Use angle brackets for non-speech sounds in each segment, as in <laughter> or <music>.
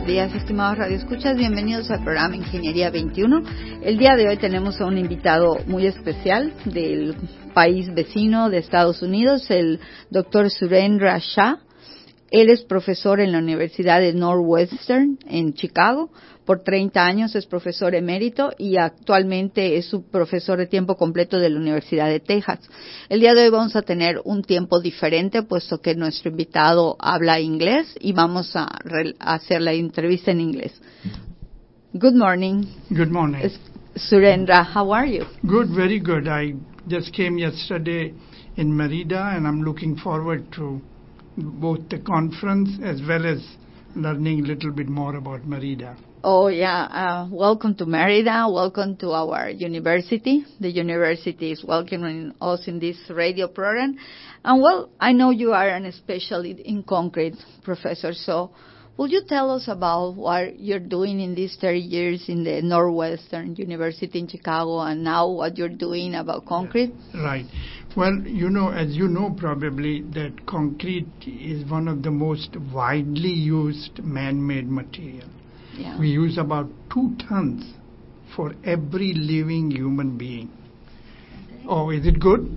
Buenos días, estimados radioescuchas. Bienvenidos al programa Ingeniería 21. El día de hoy tenemos a un invitado muy especial del país vecino de Estados Unidos, el doctor Surendra Shah. Él es profesor en la Universidad de Northwestern en Chicago. Por 30 años es profesor emérito y actualmente es su profesor de tiempo completo de la Universidad de Texas. El día de hoy vamos a tener un tiempo diferente puesto que nuestro invitado habla inglés y vamos a, hacer la entrevista en inglés. Good morning. Good morning. Surendra, how are you? Good, very good. I just came yesterday in Merida and I'm looking forward to both the conference as well as learning a little bit more about Merida. Oh, yeah. Uh, welcome to Merida. Welcome to our university. The university is welcoming us in this radio program. And well, I know you are an specialist in concrete, Professor. So, will you tell us about what you're doing in these 30 years in the Northwestern University in Chicago and now what you're doing about concrete? Right. Well, you know, as you know probably, that concrete is one of the most widely used man-made material. Yeah. We use about two tons for every living human being. Oh, is it good?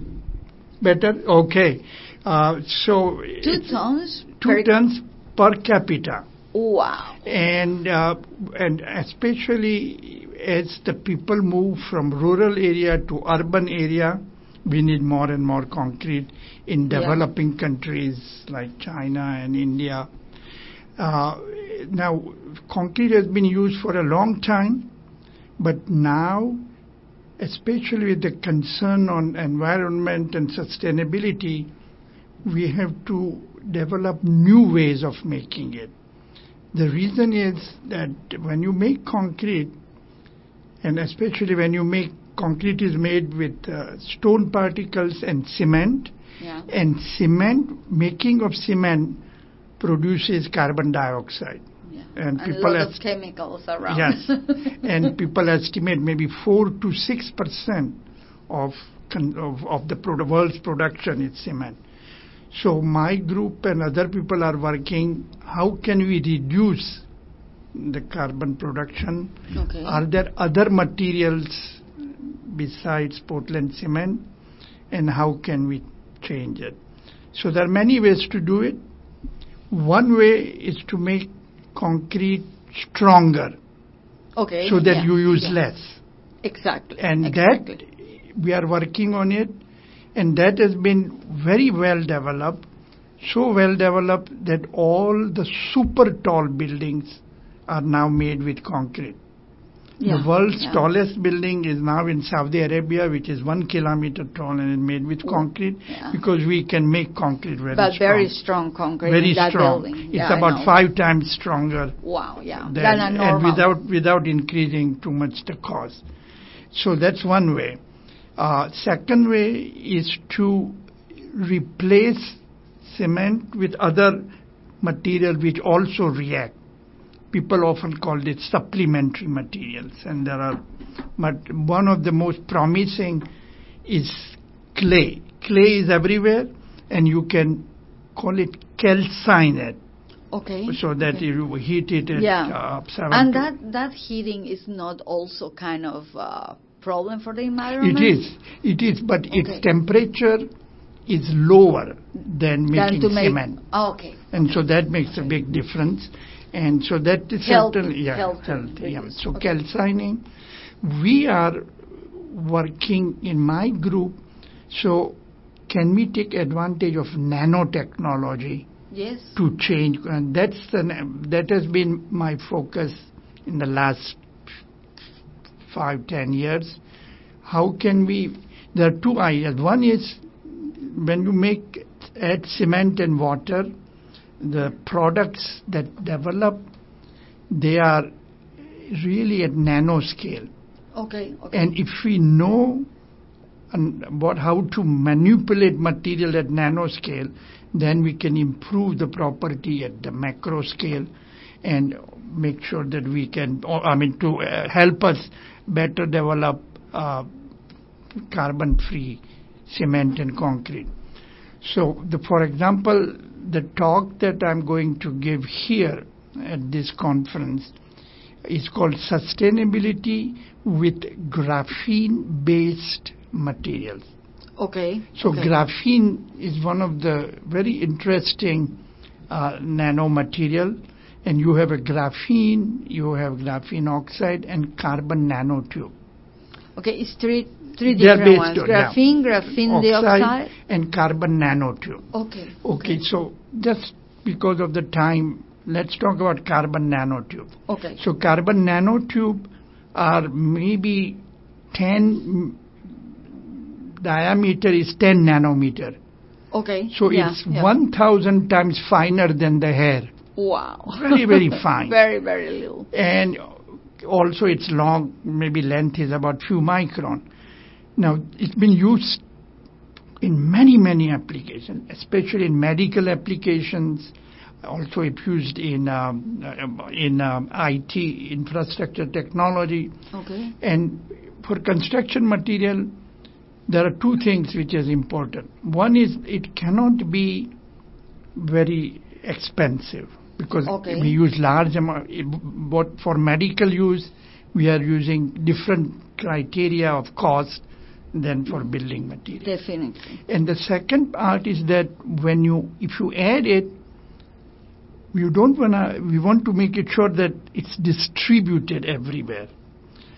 Better? Okay. Uh, so Two tons? two per- tons per capita. Wow. and uh, and especially as the people move from rural area to urban area, we need more and more concrete in Yeah. developing countries like China and India. Uh, now, concrete has been used for a long time, but now, especially with the concern on environment and sustainability, we have to develop new ways of making it. The reason is that when you make concrete, and especially when you make concrete is made with uh, stone particles and cement, Yeah. and cement, making of cement produces carbon dioxide. And a people lot of chemicals around. Yes, <laughs> and people estimate maybe four to six percent of, of of the pro- world's production is cement. So my group and other people are working. How can we reduce the carbon production? Okay. Are there other materials besides Portland cement, and how can we change it? So there are many ways to do it. One way is to make concrete stronger okay. so that yeah, you use yeah. less. Exactly. And exactly. that we are working on it, and that has been very well developed, so well developed that all the super tall buildings are now made with concrete. Yeah, The world's yeah. tallest building is now in Saudi Arabia, which is one kilometer tall and is made with concrete yeah. because we can make concrete very But strong. very strong concrete very strong. It's about five times stronger Wow, yeah. than- Than and without without increasing too much the cost. So that's one way. Uh, second way is to replace cement with other material which also react. People often call it supplementary materials, and there are. But one of the most promising is clay. Clay is everywhere, and you can call it calcine it okay. so that okay. you heat it at Yeah. uh, And that that heating is not also kind of uh, problem for the environment. It is, it is, but Okay. its temperature is lower than Than making make. cement, Oh, okay. and so that makes a big difference. And so that is certainly yeah, yeah. So Okay. calcining, we are working in my group. So can we take advantage of nanotechnology? Yes. to change and that's the, that has been my focus in the last five ten years how can we there are two ideas one is when you make add cement and water the products that develop they are really at nanoscale Okay. Okay. and if we know what how to manipulate material at nanoscale, then we can improve the property at the macro scale and make sure that we can, I mean, to uh, help us better develop uh, carbon-free cement and concrete. So, the, for example, the talk that I'm going to give here at this conference is called Sustainability with Graphene-Based Materials. Okay. So okay. graphene is one of the very interesting uh, nanomaterial, and you have a graphene, you have graphene oxide, and carbon nanotube. Okay, it's three three They different based ones. on-. Graphene, graphene dioxide. and carbon nanotube. Okay. Okay, so just because of the time, let's talk about carbon nanotube. Okay. So carbon nanotube are maybe 10 diameter is 10 nanometer. Okay. So yeah, it's yeah. 1000 times finer than the hair. Wow. Very, very <laughs> fine. very, very little. And also its long, maybe length is about few micron. Now, it's been used in many, many applications, especially in medical applications. Also, it's used in um, uh, in um, IT infrastructure technology, Okay. and for construction material, there are two things which is important. One is it cannot be very expensive because Okay. we use large amount. But for medical use, we are using different criteria of cost than for building material. Definitely. And the second part is that when you, if you add it, you don't wanna, we want to make it sure that it's distributed everywhere.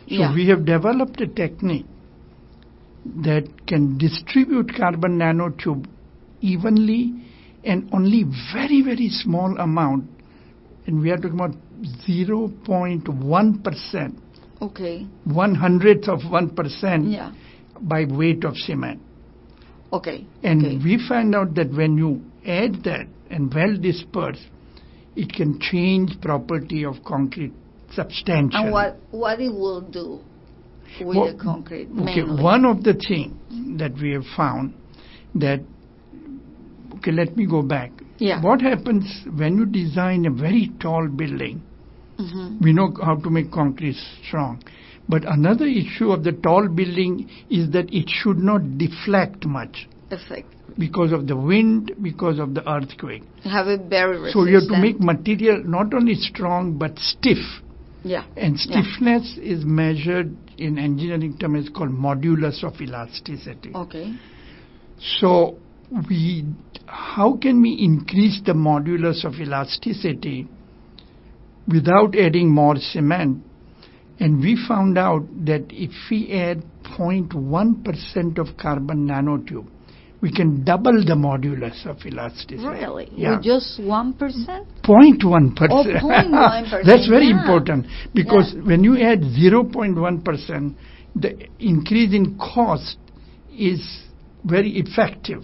So Yeah. we have developed a technique that can distribute carbon nanotube evenly and only very, very small amount. And we are talking about 0.1%, Okay. one hundredth of 1% Yeah. By weight of cement. Okay. And okay. we find out that when you add that and well dispersed, it can change property of concrete substantially. and what what it will do with Well, the concrete Okay, mainly? one of the things that we have found that, okay, let me go back. Yeah. What happens when you design a very tall building? Mhm. We know how to make concrete strong. But another issue of the tall building is that it should not deflect much Effect. because of the wind, because of the earthquake. Have a very resistant. So you have to make material not only strong but stiff. Yeah. And Yeah. stiffness is measured in engineering term is called modulus of elasticity. Okay. So we, how can we increase the modulus of elasticity without adding more cement? And we found out that if we add 0.1% of carbon nanotube, we can double the modulus of elasticity. Really? Yeah. With just one percent? 0.1 percent. Oh, 0.1%, <laughs> That's very yeah. important because when you add 0.1 percent, the increase in cost is very effective.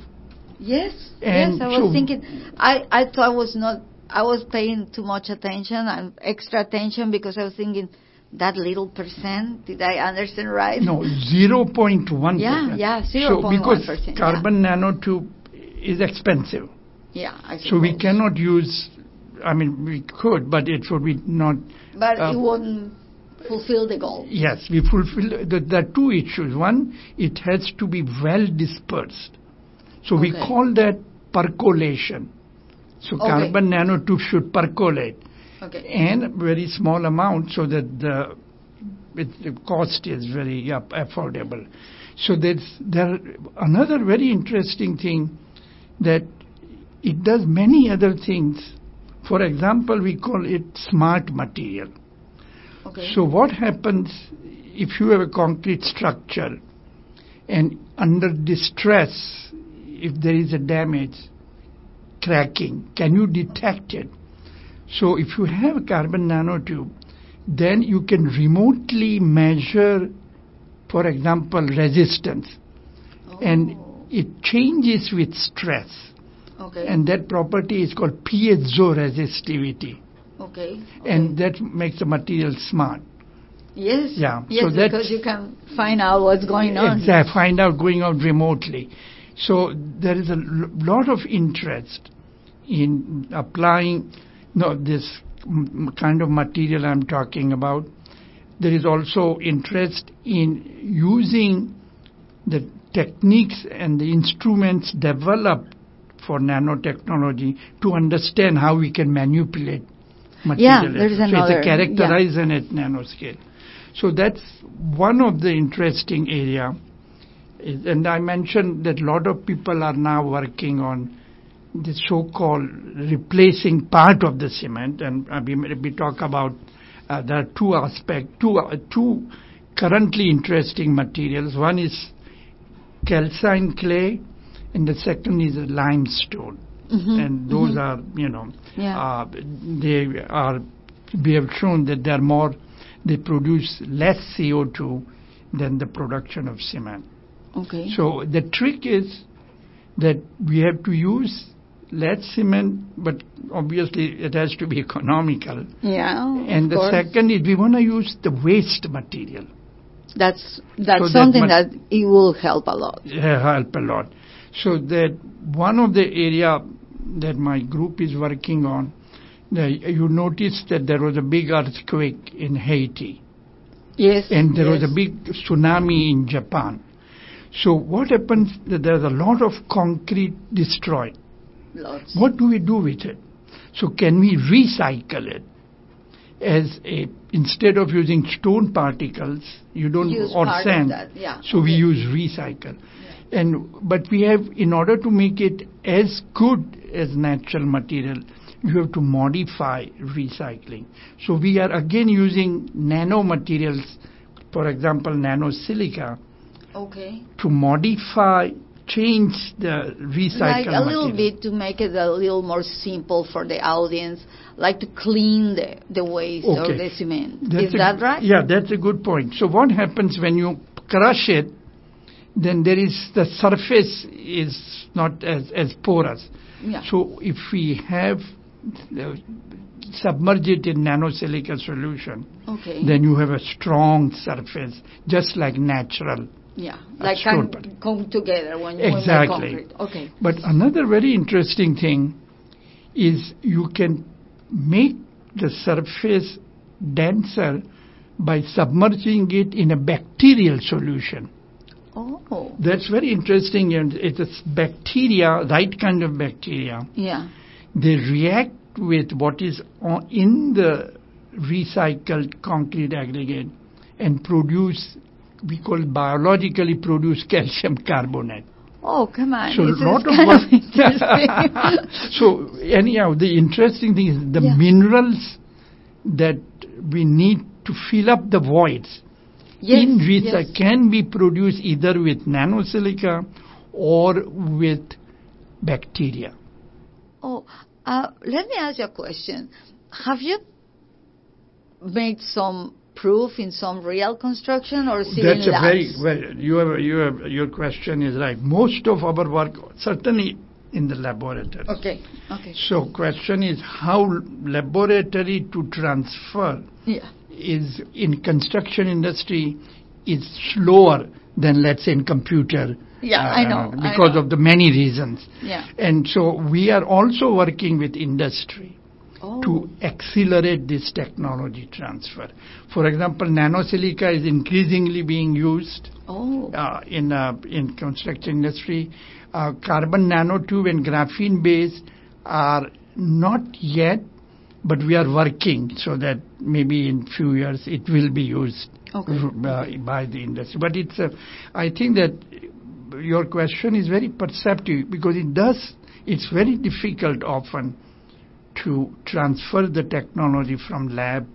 Yes. And yes. I was so- thinking. I I thought I was not. I was paying too much attention and extra attention because I was thinking that little percent. Did I understand right? No, 0.1 Yeah, yeah, 0.1%. So 0.1%, because yeah. carbon nanotube is expensive, Yeah. I so we cannot use. I mean, we could, but it would be not. But uh, it won't fulfill the goal. Yes, we fulfill. The, there are two issues. One, it has to be well dispersed. So we call that percolation. So Okay. carbon nanotube should percolate, Okay. and very small amount so that the, it, the cost is very yeah, affordable. So there's there another very interesting thing that it does many other things. For example, we call it smart material. Okay. So what happens if you have a concrete structure and under distress, if there is a damage, cracking, can you detect it? So if you have a carbon nanotube, then you can remotely measure, for example, resistance. Oh. And Oh, it changes with stress. okay. And that property is called piezoresistivity okay. and that makes the material smart. Yes. Yeah. Yes, so that's because you can find out what's going on. Exactly. Find out going on remotely. So there is a l- lot of interest in applying no, this m- kind of material I'm talking about. There is also interest in using the techniques and the instruments developed for nanotechnology to understand how we can manipulate Yeah, material. there is so another- it's a characterization at nanoscale. So that's one of the interesting area. And I mentioned that a lot of people are now working on the so-called replacing part of the cement, and uh, we, we talk about uh, there are two aspects, two, uh, two currently interesting materials. One is calcine clay, and the second is limestone. Mhm, And those mhm. are, you know, Yeah. uh, they are, we have shown that they are more, they produce less CO2 than the production of cement. Okay. So the trick is that we have to use less cement, but obviously it has to be economical. yeah. and the course. second is we want to use the waste material. That's that's So that something mu- that it will help a lot. uh, help a lot. So that one of the area that my group is working on, the, you noticed that there was a big earthquake in Haiti Yes. and there was a big tsunami in Japan. So what happens that there's a lot of concrete destroyed. Lots. What do we do with it? So can we recycle it? As a instead of using stone particles, you don't Use or sand. yeah, So we use recycle. And but we have in order to make it as good as natural material, you have to modify recycling. So we are again using nanomaterials, for example, nanosilica, Okay. to modify, change the recycled Like a little material. bit to make it a little more simple for the audience, like to clean the, the waste or the cement. That's Is a- that right? Yeah, that's a good point. So what happens when you crush it, then there is the surface is not as, as porous. Yeah. So if we have uh, submerge it in nanosilica solution, Okay. then you have a strong surface, just like natural. Yeah. Like can come together when we Exactly. concrete. Okay. But another very interesting thing is you can make the surface denser by submerging it in a bacterial solution. Oh. That's very interesting and it's bacteria, right kind of bacteria. Yeah. They react with what is in the recycled concrete aggregate and produce, we call biologically produce calcium carbonate. Oh, come on. So This is lot of work. <laughs> so anyhow, the interesting thing is the Yeah. minerals that we need to fill up the voids yes, in research yes. can be produced either with nanosilica or with bacteria. Oh, uh, let me ask you a question. Have you made some proof in some real construction or still That's in a very well. You have, you have, your question is right. Most of our work, certainly in the laboratory. Okay, okay. So question is how laboratory to transfer Yeah. is in construction industry is slower than let's say in computer. Yeah, uh, I know, I Because know. of the many reasons. Yeah. And so we are also working with industry Oh. to accelerate this technology transfer. For example, nanosilica is increasingly being used Oh. uh, in uh, in construction industry. Uh, carbon nanotube and graphene base are not yet, but we are working so that maybe in few years it will be used Okay. uh, by the industry. But it's a, I think that your question is very perceptive because it does. It's very difficult often to transfer the technology from lab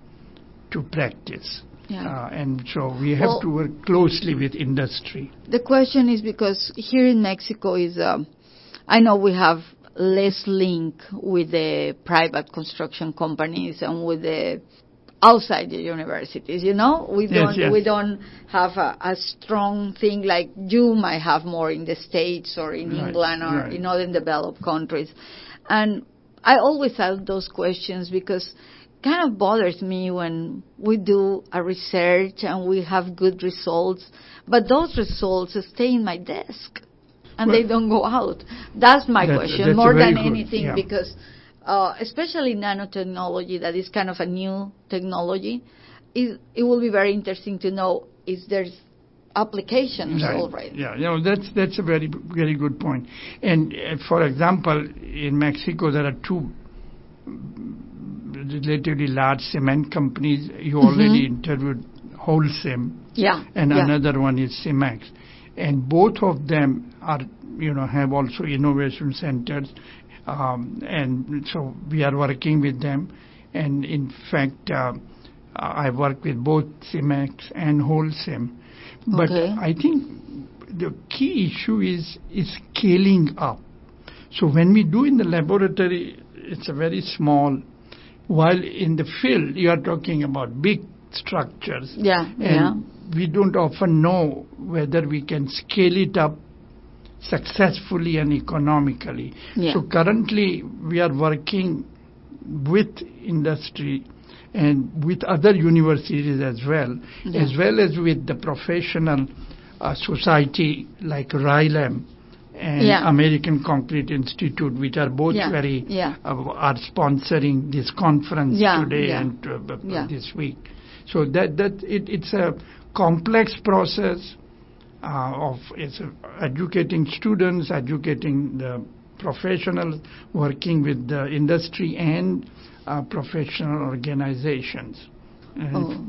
to practice. Yeah. Uh, and so we have Well- to work closely with industry. The question is because here in Mexico is, um, I know we have less link with the private construction companies and with the outside the universities. You know, we Yes, don't yes. we don't have a, a strong thing like you might have more in the states or in Right, England or right. in other developed countries. And I always ask those questions because kind of bothers me when we do a research and we have good results, but those results stay in my desk and Well- they don't go out. That's my That- question that's more than good, anything yeah. because uh, especially nanotechnology, that is kind of a new technology, is, it will be very interesting to know if there's applications Right. already. Yeah, you know, that's that's a very very good point. And uh, for example, in Mexico there are two relatively large cement companies. You already interviewed Holcim, Yeah. and yeah. another one is Cemex, and both of them are you know have also innovation centers, um, and so we are working with them, and in fact. Uh, I work with both Cemex and Holcim, but Okay. I think the key issue is is scaling up. So when we do in the laboratory, it's a very small. While in the field, you are talking about big structures, Yeah, and yeah. we don't often know whether we can scale it up successfully and economically. Yeah. So currently, we are working with industry and with other universities as well, Yeah. as well as with the professional uh, society like RILEM and Yeah. American Concrete Institute, which are both Yeah, very yeah. uh, are sponsoring this conference today and uh, this week. So that that it, it's a complex process uh, of it's uh, educating students, educating the professionals, working with the industry and uh, professional organizations. Oh.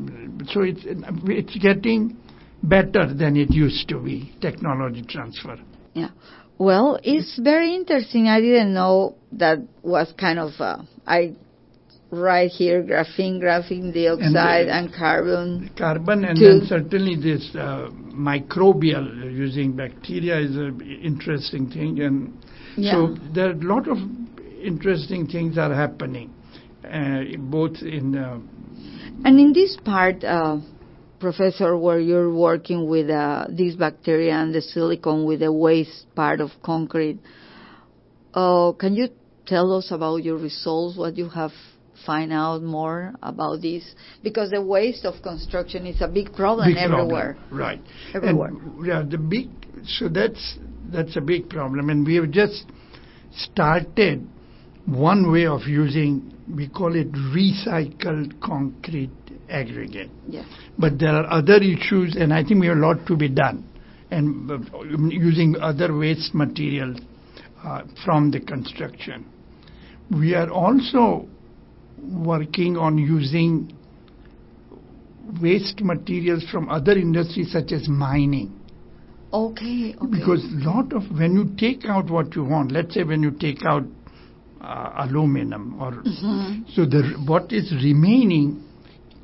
So it's it's getting better than it used to be. Technology transfer. Yeah. Well, it's very interesting. I didn't know that was kind of uh, I right here graphene, graphene dioxide, and, carbon. carbon and then certainly this uh, microbial uh, using bacteria is an interesting thing and Yeah. so there are a lot of interesting things are happening uh, both in uh, And in this part, uh, Professor, where you're working with uh, this bacteria and the silicon with the waste part of concrete, uh, can you tell us about your results? What you have find out more about this? Because the waste of construction is a big problem big problem. everywhere. right Everywhere. and yeah the big so that's that's a big problem and we have just started one way of using we call it recycled concrete aggregate Yeah. But there are other issues, and I think we have a lot to be done, and uh, using other waste materials uh, from the construction. We are also working on using waste materials from other industries such as mining. Okay. Okay. Because a lot of when you take out what you want, let's say when you take out uh, aluminum or Mhm. so the what is remaining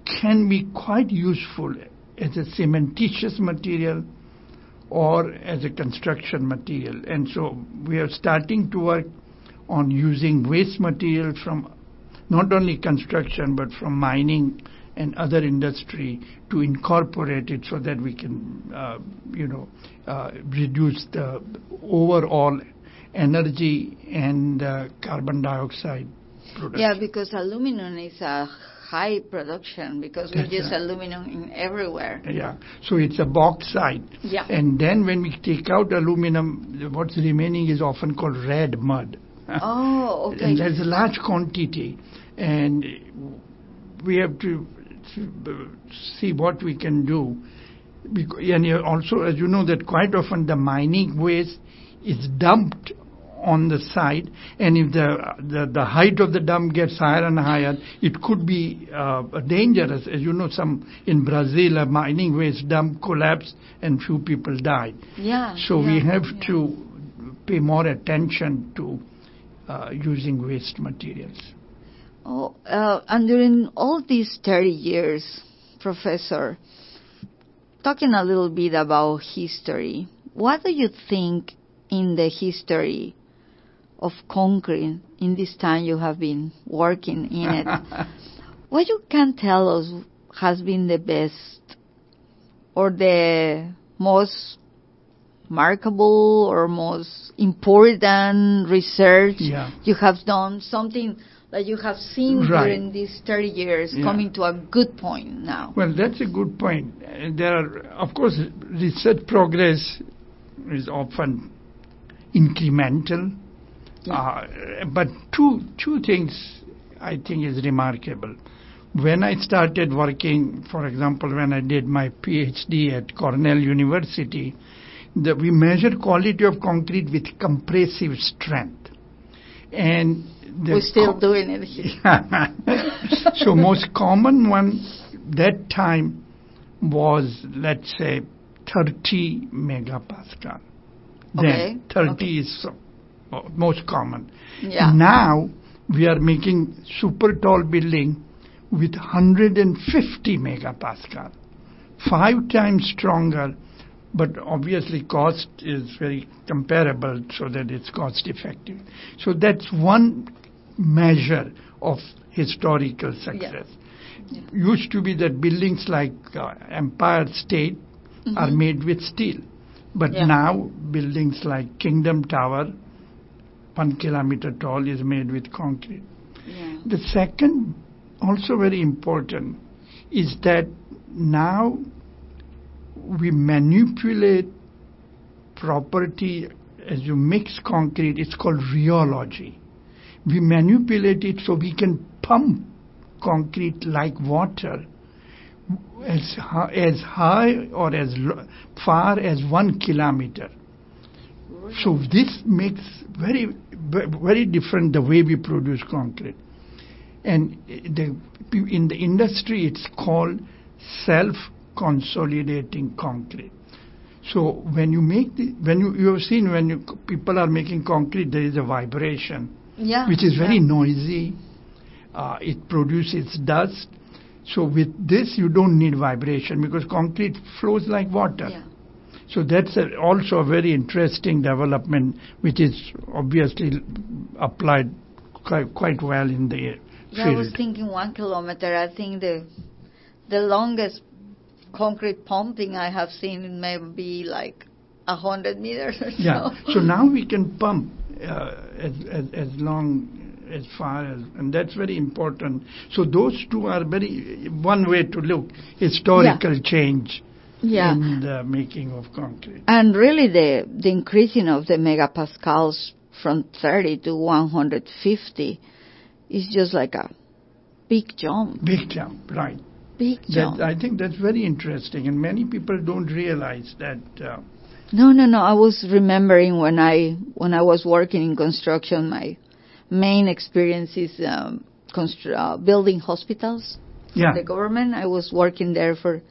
can be quite useful as a cementitious material or as a construction material. And so we are starting to work on using waste material from not only construction but from mining and other industry to incorporate it so that we can, uh, you know, uh, reduce the overall energy and uh, carbon dioxide production. Yeah, because aluminum is a high production because we That's use right. aluminum in everywhere. Yeah. So it's a bauxite. Yeah. And then when we take out aluminum, what's remaining is often called red mud. Oh, <laughs> okay. And there's a large quantity. And we have to to see what we can do. And also, as you know, that quite often the mining waste is dumped on the side, and if the the, the height of the dump gets higher and higher, it could be uh, dangerous. As you know, some in Brazil, a mining waste dump collapsed and few people died. yeah. So we have yeah. to pay more attention to uh, using waste materials. Oh, uh, and during all these 30 years, Professor, talking a little bit about history, what do you think in the history of concrete in this time you have been working in it? <laughs> what you can tell us has been the best or the most remarkable or most important research Yeah. you have done something that you have seen Right. during these 30 years Yeah. coming to a good point now? Well, that's a good point. There are, of course, research progress is often incremental. Uh, but two two things I think is remarkable. When I started working, for example, when I did my PhD at Cornell University, the, we measure quality of concrete with compressive strength, and We're still co- doing it here. <laughs> so most common one that time was let's say 30 megapascal. Okay, Then 30 okay. is most common. Yeah. Now we are making super tall building with 150 megapascal, five times stronger, but obviously cost is very comparable so that it's cost effective. So that's one measure of historical success. Yeah. Used to be that buildings like uh, Empire State are made with steel, but Mm-hmm. Yeah. now buildings like Kingdom Tower, one kilometer tall, is made with concrete. Yeah. The second, also very important, is that now we manipulate property as you mix concrete. It's called rheology. We manipulate it so we can pump concrete like water as as high or as far as one kilometer. So this makes very very different the way we produce concrete. And the, in the industry, it's called self-consolidating concrete. So when you make the, when you, you have seen when you, people are making concrete, there is a vibration, Yeah. which is very yeah. noisy. Uh, it produces dust. So with this, you don't need vibration because concrete flows like water. Yeah. So that's a, also a very interesting development, which is obviously applied quite, quite well in the Yeah, I was thinking one kilometer. I think the the longest concrete pumping I have seen may be like a hundred meters or so. Yeah. So <laughs> now we can pump uh, as, as as long as far as, and that's very important. So those two are very one way to look historical change yeah. in the making of concrete. And really, the the increasing of the megapascals from 30 to 150 is just like a big jump. Big jump, right? Big jump. That, I think that's very interesting, and many people don't realize that. Uh, No, no, no. I was remembering when I when I was working in construction, my main experience is um, constru- uh, building hospitals. yeah, The government. I was working there for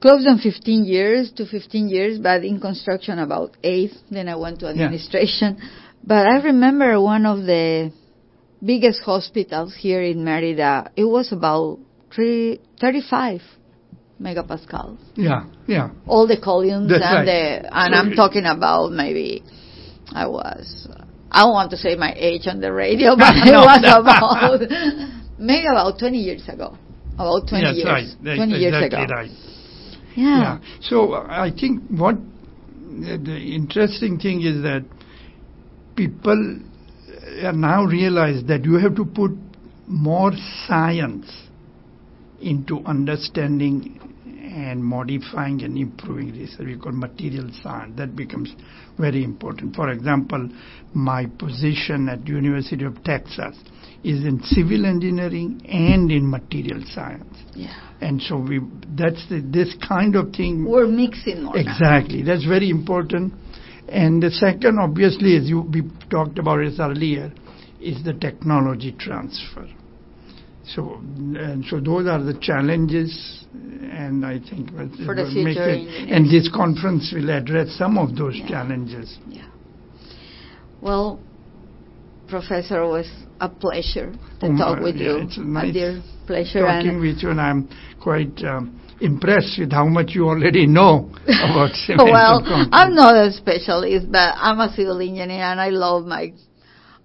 close on 15 years to 15 years, but in construction about eight. Then I went to administration. But I remember one of the biggest hospitals here in Merida. It was about three, 35 megapascals yeah, yeah. all the columns That's and right. the and I'm talking about maybe I was I don't want to say my age on the radio, <laughs> but <laughs> it was about <laughs> maybe about 20 years ago. About 20 That's years. right. That's 20 years exactly ago. right. Yeah. Yeah. So uh, I think what the interesting thing is that people uh, now realize that you have to put more science into understanding and modifying and improving research. We call material science. That becomes very important. For example, my position at University of Texas is in civil engineering and in material science. Yeah. And so we that's the, this kind of thing We're mixing more now. exactly that's very important. And the second, obviously, as you we talked about it earlier, is the technology transfer. So and so those are the challenges, and I think For the future it- and this conference will address some of those Yeah. challenges. Yeah. Well, Professor, it was a pleasure to Oh, talk with yeah, you. it's a nice dear pleasure. Talking with you, and I'm quite um, impressed with how much you already know <laughs> about cement well. I'm not a specialist, but I'm a civil engineer and I love my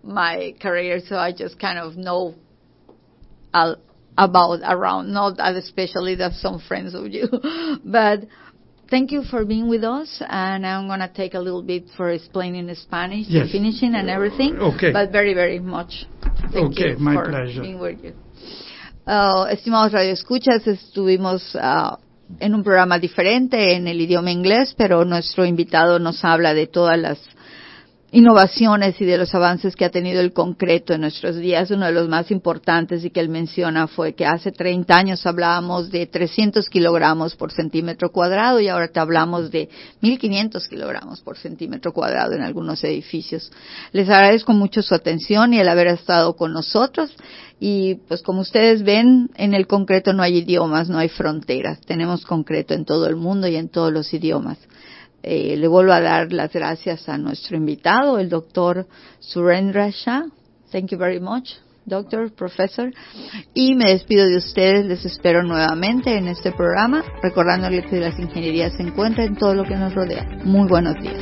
my career, so I just kind of know al- about around, not especially that some friends of you. <laughs> but thank you for being with us, and I'm going to take a little bit for explaining in Spanish, Yes. finishing and everything. Okay. But very, very much. Thank Okay, you my for pleasure. being with you. Uh, estimados radioescuchas, estuvimos ah, en un programa diferente en el idioma inglés, pero nuestro invitado nos habla de todas las innovaciones y de los avances que ha tenido el concreto en nuestros días. Uno de los más importantes y que él menciona fue que hace 30 años hablábamos de 300 kilogramos por centímetro cuadrado y ahora te hablamos de 1500 kilogramos por centímetro cuadrado en algunos edificios. Les agradezco mucho su atención y el haber estado con nosotros. Y pues como ustedes ven, en el concreto no hay idiomas, no hay fronteras. Tenemos concreto en todo el mundo y en todos los idiomas. Eh, le vuelvo a dar las gracias a nuestro invitado, el doctor Surendra Shah. Thank you very much, doctor, professor. Y me despido de ustedes, les espero nuevamente en este programa, recordándoles que las ingenierías se encuentran en todo lo que nos rodea. Muy buenos días.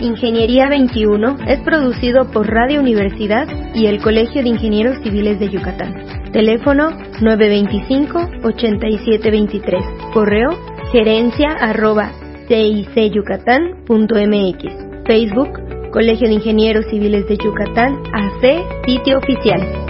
Ingeniería 21 es producido por Radio Universidad y el Colegio de Ingenieros Civiles de Yucatán. Teléfono 925-8723. Correo gerencia arroba cicyucatán.mx. Facebook Colegio de Ingenieros Civiles de Yucatán AC, sitio oficial.